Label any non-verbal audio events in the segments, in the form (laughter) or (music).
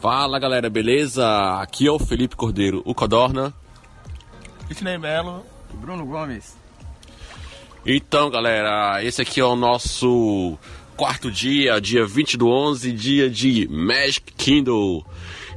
Fala galera, beleza? Aqui é o Felipe Cordeiro, o Codorna. Sidney Melo. Bruno Gomes. Então galera, esse aqui é o nosso quarto dia, dia 20 do 11, dia de Magic Kingdom.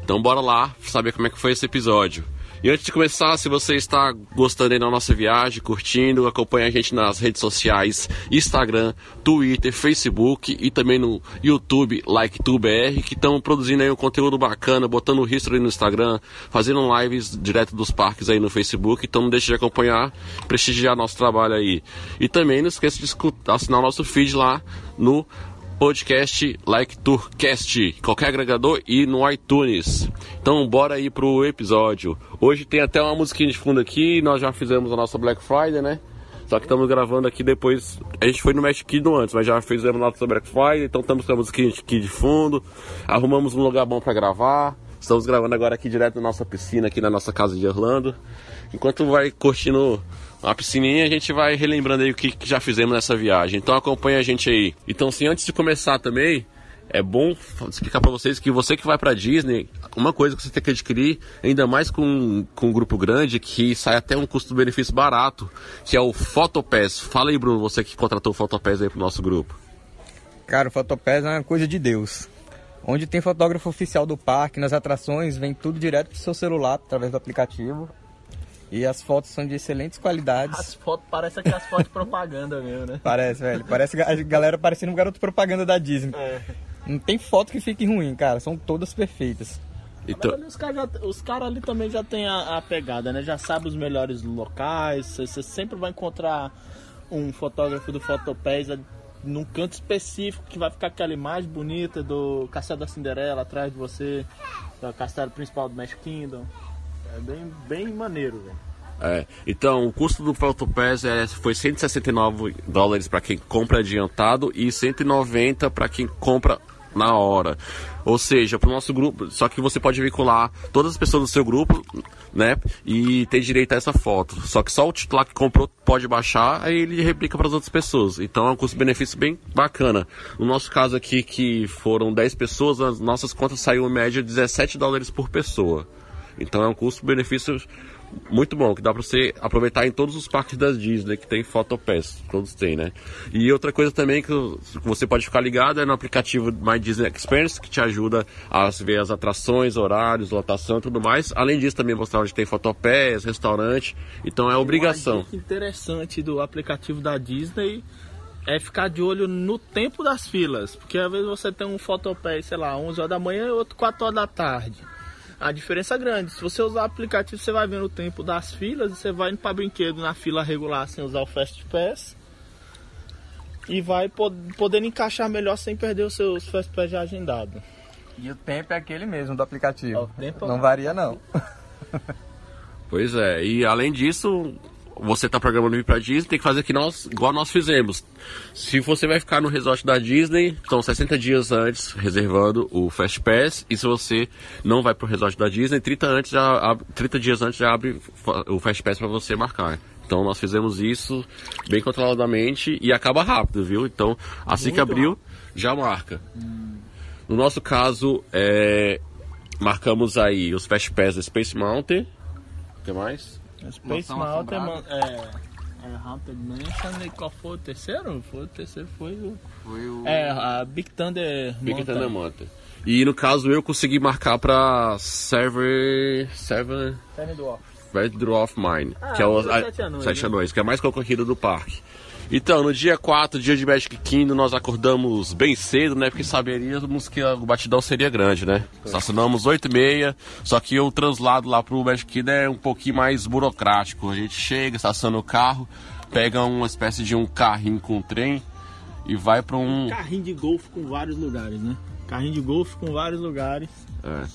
Então bora lá saber como é que foi esse episódio. E antes de começar, se você está gostando da nossa viagem, curtindo, acompanha a gente nas redes sociais, Instagram, Twitter, Facebook e também no YouTube, LikeTubeBR, que estão produzindo aí um conteúdo bacana, botando o history no Instagram, fazendo lives direto dos parques aí no Facebook, então não deixe de acompanhar, prestigiar nosso trabalho aí. E também não esqueça de assinar o nosso feed lá no podcast Like Tourcast, qualquer agregador e no iTunes. Então bora aí pro episódio. Hoje tem até uma musiquinha de fundo aqui, nós já fizemos a nossa Black Friday, né? Só que estamos gravando aqui depois. A gente foi no Kingdom antes, mas já fizemos a nossa Black Friday, então estamos com a musiquinha aqui de fundo. Arrumamos um lugar bom para gravar. Estamos gravando agora aqui direto na nossa piscina, aqui na nossa casa de Orlando. Enquanto vai curtindo a piscininha, a gente vai relembrando aí o que, que já fizemos nessa viagem. Então acompanha a gente aí. Então, assim, antes de começar também, é bom explicar para vocês que você que vai para Disney, uma coisa que você tem que adquirir, ainda mais com, com um grupo grande, que sai até um custo-benefício barato, que é o Photopass. Fala aí, Bruno, você que contratou o Photopass aí pro nosso grupo. Cara, o Photopass é uma coisa de Deus. Onde tem fotógrafo oficial do parque, nas atrações, vem tudo direto pro seu celular, através do aplicativo. E as fotos são de excelentes qualidades. As fotos parecem aquelas fotos de propaganda mesmo, né? Parece, velho. Parece a galera parecendo um garoto propaganda da Disney. É. Não tem foto que fique ruim, cara. São todas perfeitas. Então, Mas ali os caras cara ali também já tem a, a pegada, né? Já sabe os melhores locais. Você, sempre vai encontrar um fotógrafo do Fotopass num canto específico que vai ficar aquela imagem bonita do Castelo da Cinderela atrás de você, do castelo principal do Magic Kingdom. É bem, bem maneiro, velho. É, então, o custo do Photopass é, foi 169 dólares para quem compra adiantado e 190 para quem compra na hora. Ou seja, para o nosso grupo, só que você pode vincular todas as pessoas do seu grupo, né? E ter direito a essa foto. Só que só o titular que comprou pode baixar, aí ele replica para as outras pessoas. Então é um custo-benefício bem bacana. No nosso caso aqui, que foram 10 pessoas, as nossas contas saiu em média 17 dólares por pessoa. Então é um custo-benefício muito bom, que dá pra você aproveitar em todos os parques da Disney que tem Photopass, todos têm, né? E outra coisa também que você pode ficar ligado é no aplicativo My Disney Experience, que te ajuda a ver as atrações, horários, lotação e tudo mais. Além disso, também mostrar onde tem Photopass, restaurante, então é obrigação. Dica interessante do aplicativo da Disney é ficar de olho no tempo das filas, porque às vezes você tem um Photopass, sei lá, 11 horas da manhã e outro 4 horas da tarde a diferença é grande. Se você usar o aplicativo, você vai vendo o tempo das filas e você vai indo para brinquedo na fila regular sem usar o Fast Pass. E vai podendo encaixar melhor sem perder os seus Fast Pass já agendados. E o tempo é aquele mesmo do aplicativo. Tempo- Não varia não. (laughs) Pois é, e além disso, você está programando ir para Disney, tem que fazer que nós, igual nós fizemos. Se você vai ficar no resort da Disney, são 60 dias antes reservando o Fast Pass, e se você não vai para o resort da Disney, 30, antes já, ab- 30 dias antes já abre o Fast Pass para você marcar. Então nós fizemos isso bem controladamente e acaba rápido, viu? Então assim que Muito abriu, já marca. No nosso caso, é, marcamos aí os Fast Pass do Space Mountain. O que mais? Space Mountain é, é Haunted Mansion e qual foi o terceiro? Foi o terceiro foi o Foi o... é a Big Thunder Big Mountain. Thunder Mountain. E no caso eu consegui marcar pra Server. Server. Red Dwarf Mine. Ah, que é o dos Sete Anões, Sete né? Anões, que é a mais concorrida do parque. Então, no dia 4, dia de Magic Kingdom, nós acordamos bem cedo, né? Porque saberíamos que o batidão seria grande, né? Estacionamos 8 e meia, só que o translado lá pro Magic Kingdom é um pouquinho mais burocrático. A gente chega, estaciona o carro, pega uma espécie de um carrinho com trem e vai pra um... Carrinho de golfe com vários lugares, né? Carrinho de golfe com vários lugares. É.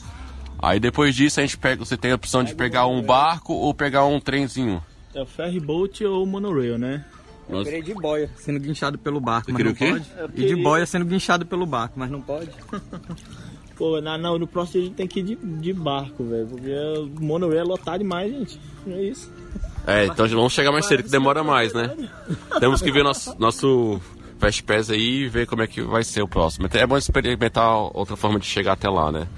Aí depois disso a gente pega, você tem a opção de pegar um barco ou pegar um trenzinho. É o ferry boat ou o monorail, né? Eu queria ir de boia, sendo guinchado pelo barco, Você mas não o quê? pode. E de boia sendo guinchado pelo barco, mas não pode. (laughs) Pô, na, no próximo a gente tem que ir de, de barco, velho. Porque o monorail é lotado demais, gente. É isso. É, então já vamos chegar mais cedo, que demora mais, né? Temos que ver (laughs) nosso, nosso Fast Pass aí e ver como é que vai ser o próximo. É bom experimentar outra forma de chegar até lá, né?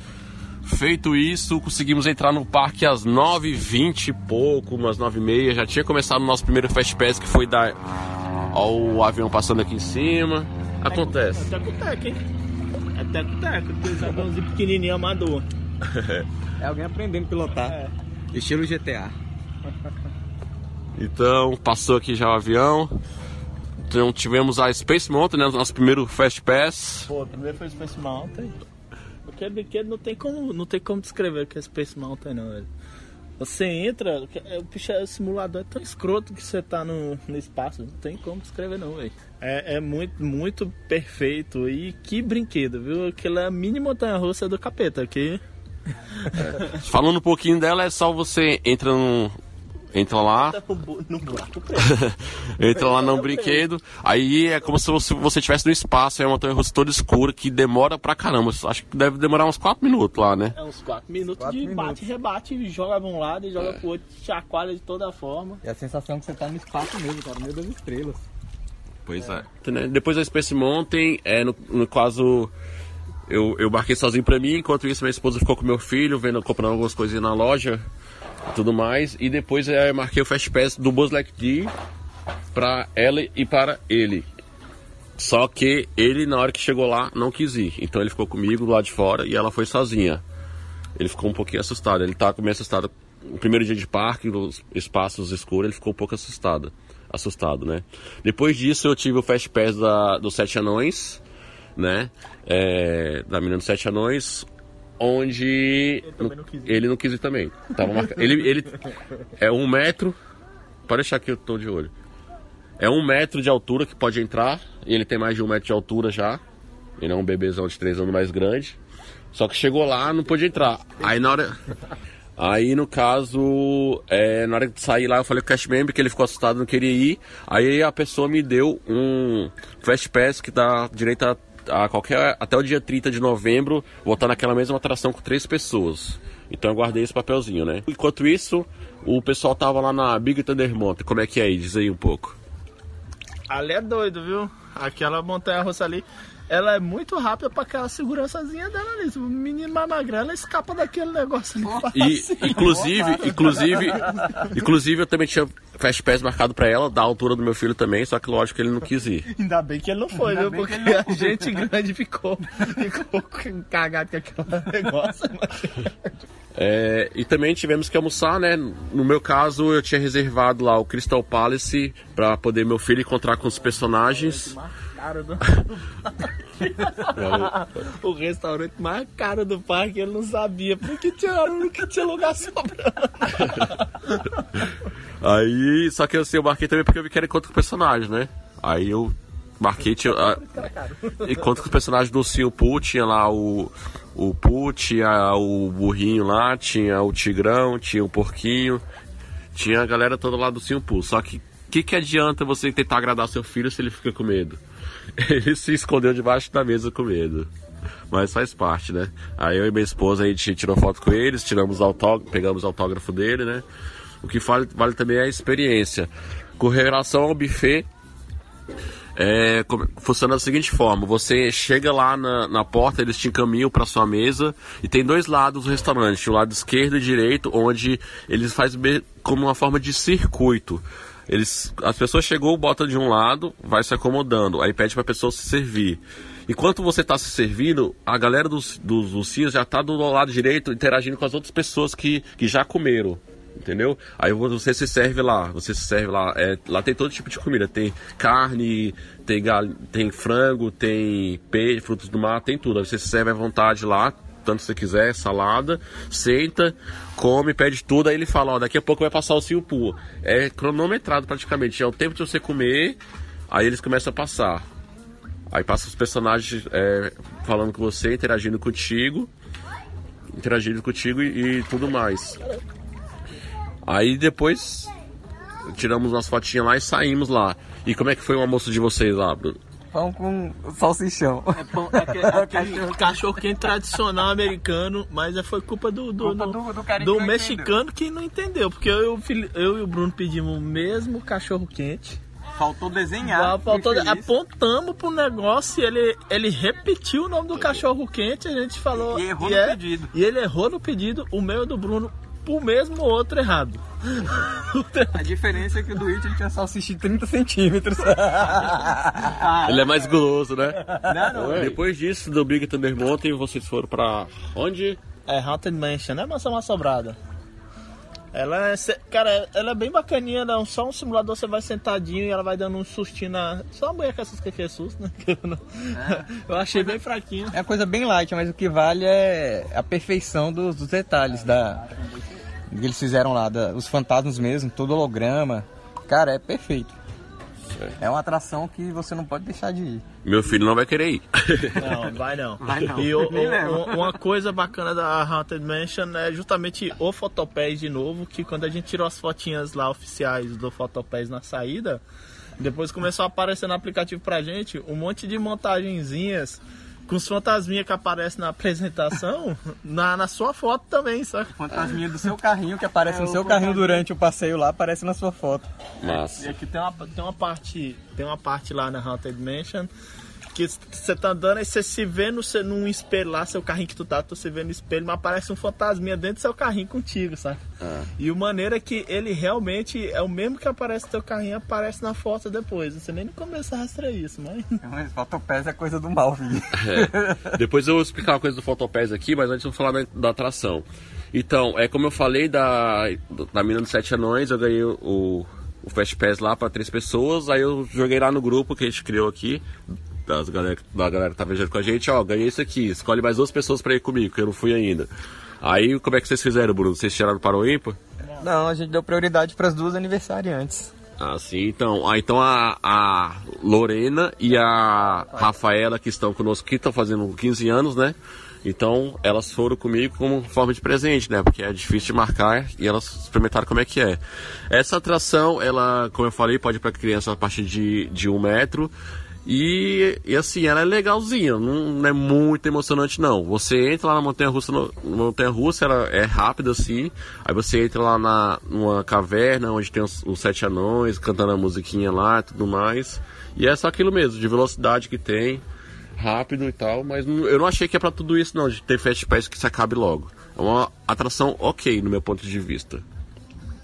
Feito isso, conseguimos entrar no parque às 9h20 e pouco, umas 9h30. Já tinha começado o nosso primeiro Fast Pass, que foi dar ao avião passando aqui em cima. Acontece. É teco-teco, hein? É teco-teco, aqueles aviãozinho pequenininho amador. É alguém aprendendo a pilotar. É. Estilo GTA. Então, passou aqui já o avião. Então, tivemos a Space Mountain, né, nosso primeiro Fast Pass. Pô, primeiro foi o Space Mountain. Porque brinquedo não tem como, não tem como descrever o que é Space Mountain não, velho. Você entra, o bicho é- o simulador é tão escroto que você tá no, no espaço, não tem como descrever não, velho. É, é muito, muito perfeito e que brinquedo, viu? Aquela é mini montanha russa do capeta, que (laughs) Falando um pouquinho dela, é só você entra no. Entra lá, tá (laughs) entra lá no brinquedo, aí é como se você- você estivesse no espaço, é uma montanha russa toda escura que demora pra caramba. Acho que deve demorar uns 4 minutos lá, né? É uns 4 minutos Quatro de minutos. bate e rebate, joga pra um lado e joga pro outro, chacoalha de toda forma. E a sensação que você tá no espaço mesmo, cara, no meio das estrelas. Pois é. Depois da Space Mountain, é, no, no caso, eu, eu marquei sozinho pra mim, enquanto isso minha esposa ficou com meu filho, vendo, comprando algumas coisinhas na loja tudo mais. E depois é, marquei o Fast Pass do Buzz Lightyear pra ela e para ele. Só que ele, na hora que chegou lá, não quis ir. Então ele ficou comigo lado de fora e ela foi sozinha. Ele ficou um pouquinho assustado. Ele tava meio assustado. No primeiro dia de parque, nos espaços escuros, ele ficou um pouco assustado. Assustado, né? Depois disso, eu tive o Fast Pass da, dos Sete Anões, né? É, da menina dos Sete Anões, onde também não quis ir. ele não quis ir também. Tava ele, ele é um metro. Pode deixar que eu tô de olho. É um metro de altura que pode entrar. E ele tem mais de um metro de altura já. Ele é um bebezão de três anos mais grande. Só que chegou lá, não pôde entrar. Aí na hora. Aí no caso, é, na hora de sair lá, eu falei com o Cash Member que ele ficou assustado, não queria ir. Aí a pessoa me deu um Fast Pass que dá direito a, a qualquer. até o dia 30 de novembro, voltar naquela mesma atração com três pessoas. Então eu guardei esse papelzinho, né? Enquanto isso, o pessoal tava lá na Big Thunder Mountain. Como é que é aí? Diz aí um pouco. Ali é doido, viu? Aquela montanha russa ali, ela é muito rápida pra aquela segurançazinha dela ali. O menino mais magrelo, ela escapa daquele negócio ali. E, inclusive, inclusive, (laughs) inclusive eu também tinha Fast Pass marcado pra ela, da altura do meu filho também, só que lógico que ele não quis ir. Ainda bem que ele não foi, viu? bem que Porque ele a gente grande ficou, ficou cagado com aquele negócio. É, e também tivemos que almoçar, né? No meu caso, eu tinha reservado lá o Crystal Palace pra poder meu filho encontrar com os personagens. Cara do... (laughs) o restaurante mais caro do parque, ele não sabia, porque tinha, nunca tinha lugar sobrando. (laughs) Aí, só que assim, eu marquei também porque eu vi que era encontro com personagens, né? Aí eu marquei, tinha, ah, encontro com os personagens do Ursinho tinha lá o, o Pooh, tinha o burrinho lá, tinha o tigrão, tinha o porquinho, tinha a galera toda lá do Ursinho. Só que o que, que adianta você tentar agradar seu filho se ele fica com medo? (laughs) Ele se escondeu debaixo da mesa com medo. Mas faz parte, né? Aí eu e minha esposa, a gente tirou foto com eles, tiramos autógrafo, pegamos o autógrafo dele, né? O que vale, vale também é a experiência. Com relação ao buffet, é, funciona da seguinte forma: você chega lá na, na porta, eles te encaminham para sua mesa e tem dois lados do restaurante, o lado esquerdo e direito, onde eles fazem como uma forma de circuito. Eles, as pessoas chegou, bota de um lado, vai se acomodando, aí pede para a pessoa se servir. Enquanto você está se servindo, a galera dos, dos ursinhos já está do lado direito interagindo com as outras pessoas que, que já comeram. Entendeu? Aí você se serve lá, você se serve lá. É, lá tem todo tipo de comida. Tem carne, tem, gal... tem frango, tem peixe, frutos do mar, tem tudo. Aí você se serve à vontade lá, tanto você quiser, salada, senta, come, pede tudo. Aí ele fala: Ó, daqui a pouco vai passar o Silpu. É cronometrado praticamente. É o tempo de você comer, aí eles começam a passar. Aí passa os personagens é, falando com você, interagindo contigo, interagindo contigo e, e tudo mais. Aí depois tiramos umas fotinhas lá e saímos lá. E como é que foi o almoço de vocês lá, Bruno? Pão com salsichão. É pão- aquele, aquele (laughs) cachorro quente tradicional americano, mas é- foi culpa do, do, Culpa do- do- do que do mexicano que não entendeu. Porque eu, e eu e o Bruno pedimos o mesmo cachorro quente. Faltou desenhar. Faltou, apontamos pro negócio e ele, ele repetiu o nome do cachorro quente, a gente falou. E errou e no pedido. E ele errou no pedido, o meu e do Bruno, pro mesmo outro errado. (laughs) A diferença é que o do It ele tinha salsicha de 30 centímetros. (laughs) Ele é mais guloso, né? Não, não. Depois disso, do Big Thunder Mountain, vocês foram pra onde? É Haunted Mansion, né, Mansão Assobrada? Ela é, cara, ela é bem bacaninha, não. Só um simulador, você vai sentadinho e ela vai dando um sustinho na. Só uma mulher com essas que é susto, né? Que Eu, não- eu achei bem fraquinho. É coisa bem light, mas o que vale é a perfeição dos, dos detalhes da que eles fizeram lá, da- os fantasmas mesmo, todo holograma. Cara, é perfeito. É uma atração que você não pode deixar de ir. Meu filho não vai querer ir. Não, vai não. Vai não. E o- o- uma coisa bacana da Haunted Mansion é justamente o Photopés de novo, que quando a gente tirou as fotinhas lá oficiais do Photopés na saída, depois começou a aparecer no aplicativo pra gente um monte de montagenzinhas com os fantasminhas que aparecem na apresentação, (laughs) na, na sua foto também, saca? Fantasminha do seu carrinho que aparece É, no seu carrinho fantasminha. durante o passeio lá, aparece na sua foto. E Massa. aqui tem uma, tem uma parte, tem uma parte lá na Haunted Mansion que você tá andando e você se vê no, num espelho lá, seu carrinho que tu tá, tu se vê no espelho, mas aparece um fantasminha dentro do seu carrinho contigo, sabe? Ah. E o maneiro é que ele realmente é o mesmo que aparece no teu carrinho, aparece na foto depois. Você nem no começo rastreia isso, mas. (laughs) Mas fotopés é coisa do mal, filho. É. Depois eu vou explicar uma coisa do Photopés aqui, mas antes eu vou falar da, da atração. Então, é como eu falei da, da Mina dos Sete Anões, eu ganhei o, o Fast Pass lá para três pessoas, aí eu joguei lá no grupo que a gente criou aqui, das galera, da galera que tá viajando com a gente, ó, ganhei isso aqui, escolhe mais duas pessoas para ir comigo, que eu não fui ainda. Aí, como é que vocês fizeram, Bruno? Vocês tiraram para o ímpar? Não, a gente deu prioridade para as duas aniversariantes. Ah, sim. Então, ah, então a, a Lorena e a Rafaela, que estão conosco aqui, estão fazendo 15 anos, né? Então, elas foram comigo como forma de presente, né? Porque é difícil de marcar e elas experimentaram como é que é. Essa atração, ela, como eu falei, pode ir para criança a partir de, de um metro. E, e assim, ela é legalzinha, não, não é muito emocionante não. Você entra lá na montanha russa, no, montanha russa ela é rápida assim. Aí você entra lá na numa caverna onde tem os, os sete anões cantando a musiquinha lá e tudo mais. E é só aquilo mesmo, de velocidade que tem, rápido e tal, mas não- eu não achei que é pra tudo isso não, de ter fast pass que se acabe logo. É uma atração ok no meu ponto de vista.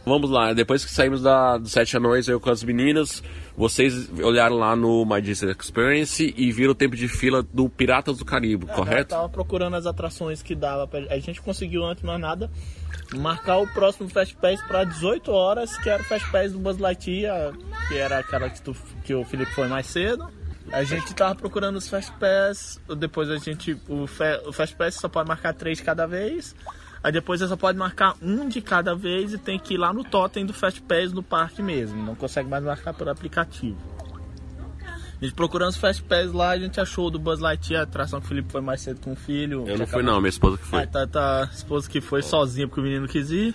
Vamos lá, depois que saímos da, dos Sete Anões, eu com as meninas, vocês olharam lá no My Disney Experience e viram o tempo de fila do Piratas do Caribe, Eu correto? tava procurando as atrações que dava pra... A gente conseguiu antes, mais nada, marcar o próximo Fast Pass pra 18 horas, que era o Fast Pass do Buzz Lightyear, que era aquela que, tu- que o Felipe foi mais cedo. A gente tava procurando os Fast Pass, depois a gente... O, fe, o Fast Pass só pode marcar três de cada vez. Aí depois você só pode marcar um de cada vez e tem que ir lá no totem do Fast Pass no parque mesmo. Não consegue mais marcar pelo aplicativo. A gente procurando os Fast Pass lá, a gente achou o do Buzz Lightyear, a atração que o Felipe foi mais cedo com o filho. Eu não fui acabou- não, minha esposa que foi. Ah, tá, tá, esposa que foi sozinha porque o menino quis ir.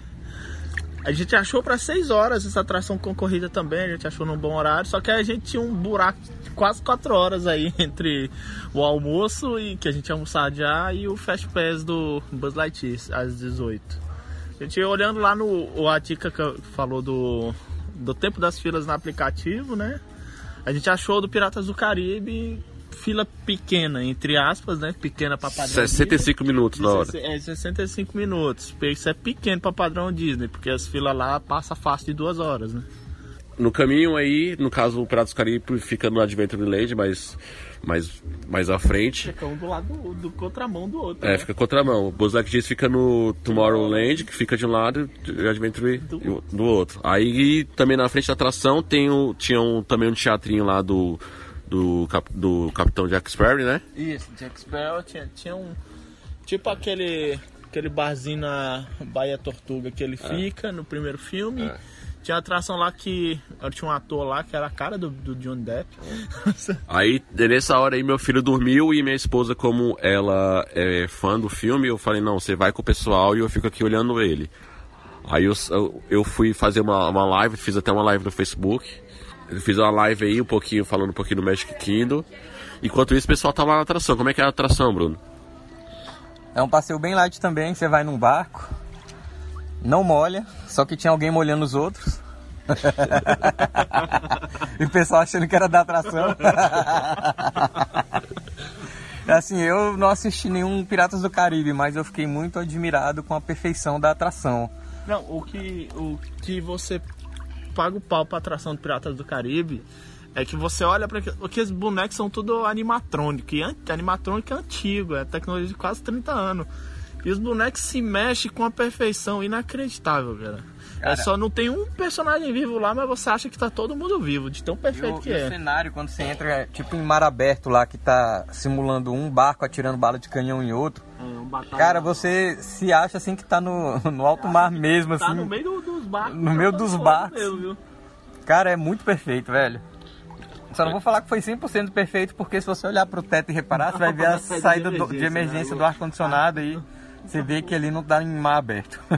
A gente achou pra 6 horas essa atração concorrida também, a gente achou num bom horário, só que a gente tinha um buraco de quase 4 horas aí (laughs) entre o almoço e que a gente ia almoçar já e o Fast Pass do Buzz Lightyear às 18. A gente olhando lá no o a dica que falou do do tempo das filas no aplicativo, né? A gente achou do Piratas do Caribe fila pequena, entre aspas, né? Pequena pra padrão Disney. 65 minutos na hora. É 65 minutos. Isso é pequeno para padrão Disney, porque as filas lá passa fácil de duas horas, né? No caminho aí, no caso o Piratas do Caribe fica no Adventureland, mas mais, mais à frente. Fica um do lado do, do contramão do outro. É, né? fica contramão. O Buzz Lightyear fica no Tomorrowland, que fica de um lado, e o Adventure do, do outro. Aí também na frente da atração tem o, tinha um, também um teatrinho lá do, do, cap- do Capitão Jack Sparrow, né? Isso, Jack Sparrow tinha, tinha um. Tipo aquele. Aquele barzinho na Baía Tortuga que ele fica no primeiro filme. É. Tinha atração lá que. Tinha um ator lá que era a cara do, do John Depp. (laughs) Aí, nessa hora aí, meu filho dormiu e minha esposa, como ela é fã do filme, eu falei, não, você vai com o pessoal e eu fico aqui olhando ele. Aí eu, eu- eu fui fazer uma, uma live, fiz até uma live no Facebook. Eu fiz uma live aí, um pouquinho, falando um pouquinho do Magic Kingdom. Enquanto isso, o pessoal tava lá na atração. Como é que é a atração, Bruno? É um passeio bem light também, você vai num barco, não molha, só que tinha alguém molhando os outros. (laughs) e o pessoal achando que era da atração. (laughs) assim, eu não assisti nenhum Piratas do Caribe, mas eu fiquei muito admirado com a perfeição da atração. Não, o que, o que você paga o pau pra atração de Piratas do Caribe é que você olha para aqueles bonecos são tudo animatrônico, e animatrônico é antigo, é tecnologia de quase 30 anos. E os bonecos se mexem com a perfeição inacreditável, cara. É cara. É só não tem um personagem vivo lá, mas você acha que tá todo mundo vivo, de tão perfeito o, que é. O cenário, quando você entra, é tipo em mar aberto lá, que tá simulando um barco atirando bala de canhão em outro. É, um cara, você se acha assim que tá no, (laughs) no alto mar mesmo, tá assim. Tá no meio do, dos barcos. No meio dos barcos. Mesmo, cara, é muito perfeito, velho. Só não vou falar que foi 100% perfeito, porque se você olhar pro teto e reparar, você vai ver (laughs) a saída de emergência do, de emergência né? do ar-condicionado aí. Você vê que ali não tá em mar aberto. (laughs)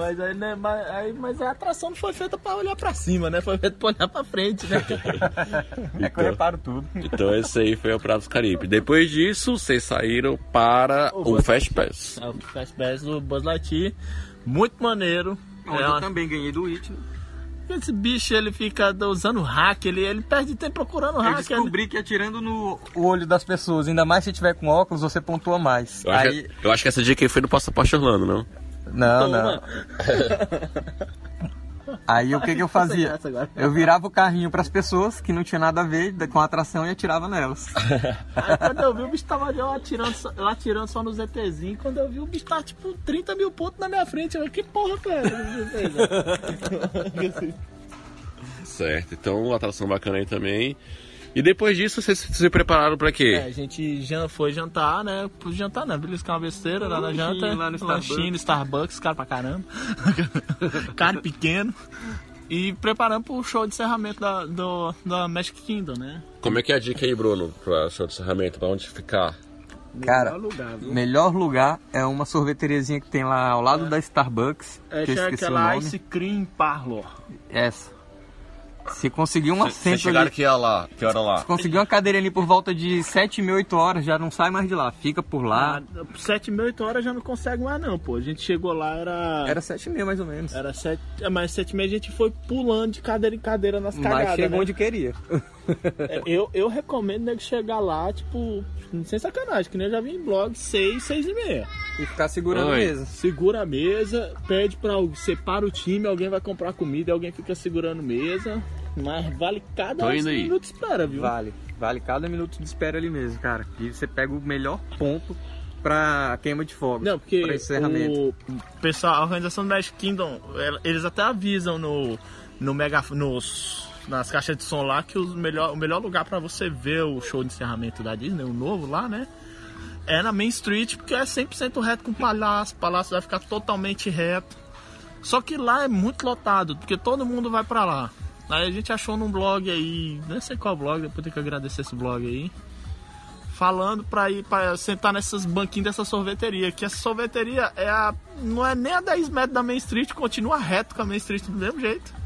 mas, aí, né, mas, aí, mas a atração não foi feita pra olhar pra cima, né? Foi feita pra olhar pra frente, né? (laughs) é que eu reparo tudo. Então esse aí foi o Pratos Caribe. Depois disso, vocês saíram para o, o Fast Pass. É, o Fast Pass do Buzz Lightyear. Muito maneiro. Onde é eu também ganhei do It. Né? Esse bicho ele fica usando hack, ele, ele perde tempo procurando hack. Eu descobri que atirando no olho das pessoas, ainda mais se tiver com óculos, você pontua mais. Eu, Aí... acho, que, eu acho que essa dica aí foi do Passaporte Orlando, não? Não, não. (laughs) Aí o que, que eu fazia? Eu virava o carrinho para as pessoas que não tinha nada a ver com a atração e atirava nelas. (laughs) Aí quando eu vi o bicho tava eu atirando, eu atirando só no ZTzinho, quando eu vi o bicho tava tipo 30 mil pontos na minha frente, eu falei, que porra, cara? (laughs) certo, então atração bacana aí também. E depois disso, vocês se prepararam para quê? É, a gente já foi jantar, né? Jantar não, beliscar uma besteira lá na janta. Lá no Starbucks. Starbucks, caro pra caramba. (laughs) caro pequeno. E preparando pro show de encerramento da, do, da Magic Kingdom, né? Como é que é a dica aí, Bruno, pro show de encerramento? Pra onde ficar? Cara, melhor lugar, melhor lugar, é uma sorveteriazinha que tem lá ao lado é. da Starbucks. É, que é aquela Ice Cream Parlor. Essa. Se conseguir um assento Vocês chegaram ali, que, lá, que hora lá? Se conseguir uma cadeira ali por volta de 7 mil, 8 horas, já não sai mais de lá. Fica por lá. Ah, 7 mil, 8 horas já não consegue mais não, pô. A gente chegou lá, era... Era 7 mil mais ou menos. Era 7... É, mas 7 mil a gente foi pulando de cadeira em cadeira nas cagadas, Mas chegou né? onde queria. (laughs) É, eu, eu recomendo ele chegar lá, tipo, sem sacanagem, que nem eu já vi em blog, 6, 6 e meia. E ficar segurando Oi. a mesa. Segura a mesa, pede pra... Separa o time, alguém vai comprar comida e alguém fica segurando mesa. Mas vale cada minuto de espera, viu? Vale, vale cada minuto de espera ali mesmo, cara. E você pega o melhor ponto pra queima de fogo. Não, porque o pessoal, a organização do Magic Kingdom, eles até avisam no, no mega, nos, nas caixas de som lá que o melhor, o melhor lugar para você ver o show de encerramento da Disney, o novo lá, né? É na Main Street, porque é 100% reto com o palácio. O palácio vai ficar totalmente reto. Só que lá é muito lotado, porque todo mundo vai para lá. Aí a gente achou num blog aí, não sei qual blog, depois tem que agradecer esse blog aí. Falando pra ir pra sentar nessas banquinhas dessa sorveteria. Que essa sorveteria é a, não é nem a 10 metros da Main Street, continua reto com a Main Street do mesmo jeito.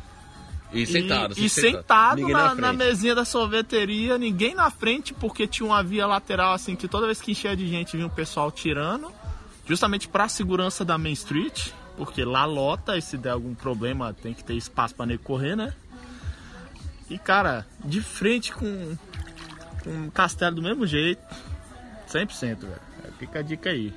E sentado, E, e sentado, sentado na, na, na, mesinha da sorveteria, ninguém na frente, porque tinha uma via lateral assim que toda vez que enchia de gente vinha o pessoal tirando, justamente para segurança da Main Street, porque lá lota e se der algum problema tem que ter espaço para nego correr, né? E cara, de frente com, com um castelo do mesmo jeito, 100%, velho. Fica a dica aí.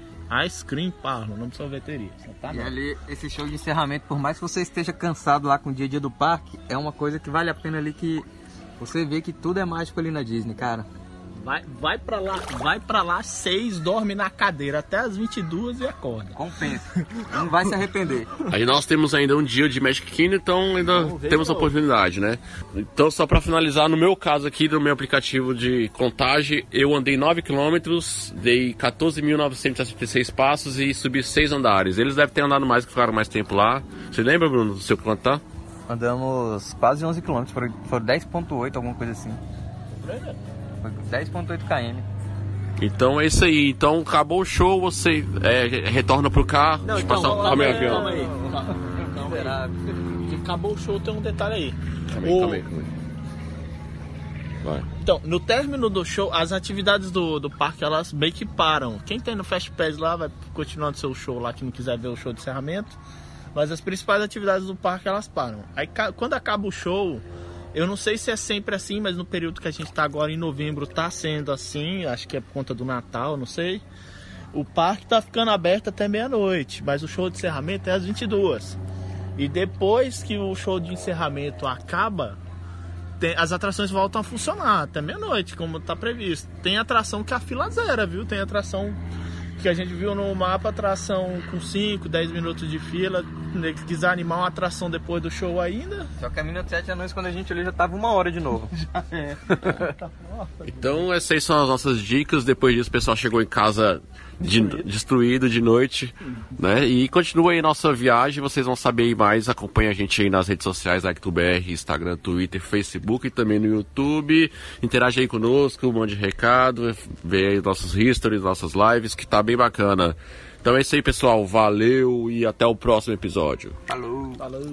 Ice Cream Parlo, nome de sorveteria. Tá e ali, esse show de encerramento, por mais que você esteja cansado lá com o dia a dia do parque, é uma coisa que vale a pena ali que você vê que tudo é mágico ali na Disney, cara. Vai, vai pra lá, vai pra lá, seis, dorme na cadeira até as 22 e acorda. Compensa. Não vai se arrepender. Aí nós temos ainda um dia de Magic Kingdom, então ainda temos a oportunidade, né? Então, só pra finalizar, no meu caso aqui, do meu aplicativo de contagem, eu andei 9 km, dei 14.966 passos e subi 6 andares. Eles devem ter andado mais, que ficaram mais tempo lá. Você lembra, Bruno, do seu quanto tá? Andamos quase 11 km, foram 10.8, alguma coisa assim. Foi 10.8 km. Então é isso aí. Então acabou o show, você é, retorna pro carro. Não, então, calma, aí, calma aí. Calma aí. Acabou o show, tem um detalhe aí. Calma aí, o... calma aí, calma aí. Vai. Então, no término do show, as atividades do, do parque elas meio que param. Quem tem no Fast Pass lá vai continuando seu show lá, que não quiser ver o show de encerramento, Mas as principais atividades do parque elas param. Aí quando acaba o show, eu não sei se é sempre assim, mas no período que a gente está agora em novembro tá sendo assim, acho que é por conta do Natal, não sei. O parque tá ficando aberto até meia-noite, mas o show de encerramento é às 22. E depois que o show de encerramento acaba, tem, as atrações voltam a funcionar até meia-noite, como está previsto. Tem atração que a fila zera, viu? Tem atração que a gente viu no mapa, atração com 5, 10 minutos de fila. Né, se quiser animar uma atração depois do show ainda. Só que a minuto 7 da noite, quando a gente olhou, já tava uma hora de novo. (laughs) já é. então, essas são as nossas dicas. Depois disso, o pessoal chegou em casa de, destruído de noite, né? E continua aí nossa viagem, vocês vão saber mais. Acompanha a gente aí nas redes sociais, ActuBR, Instagram, Twitter, Facebook e também no YouTube. Interage aí conosco, mande recado, vê aí nossos histories, nossas lives, que tá bem bacana. Então é isso aí, pessoal. Valeu e até o próximo episódio. Falou. Falou.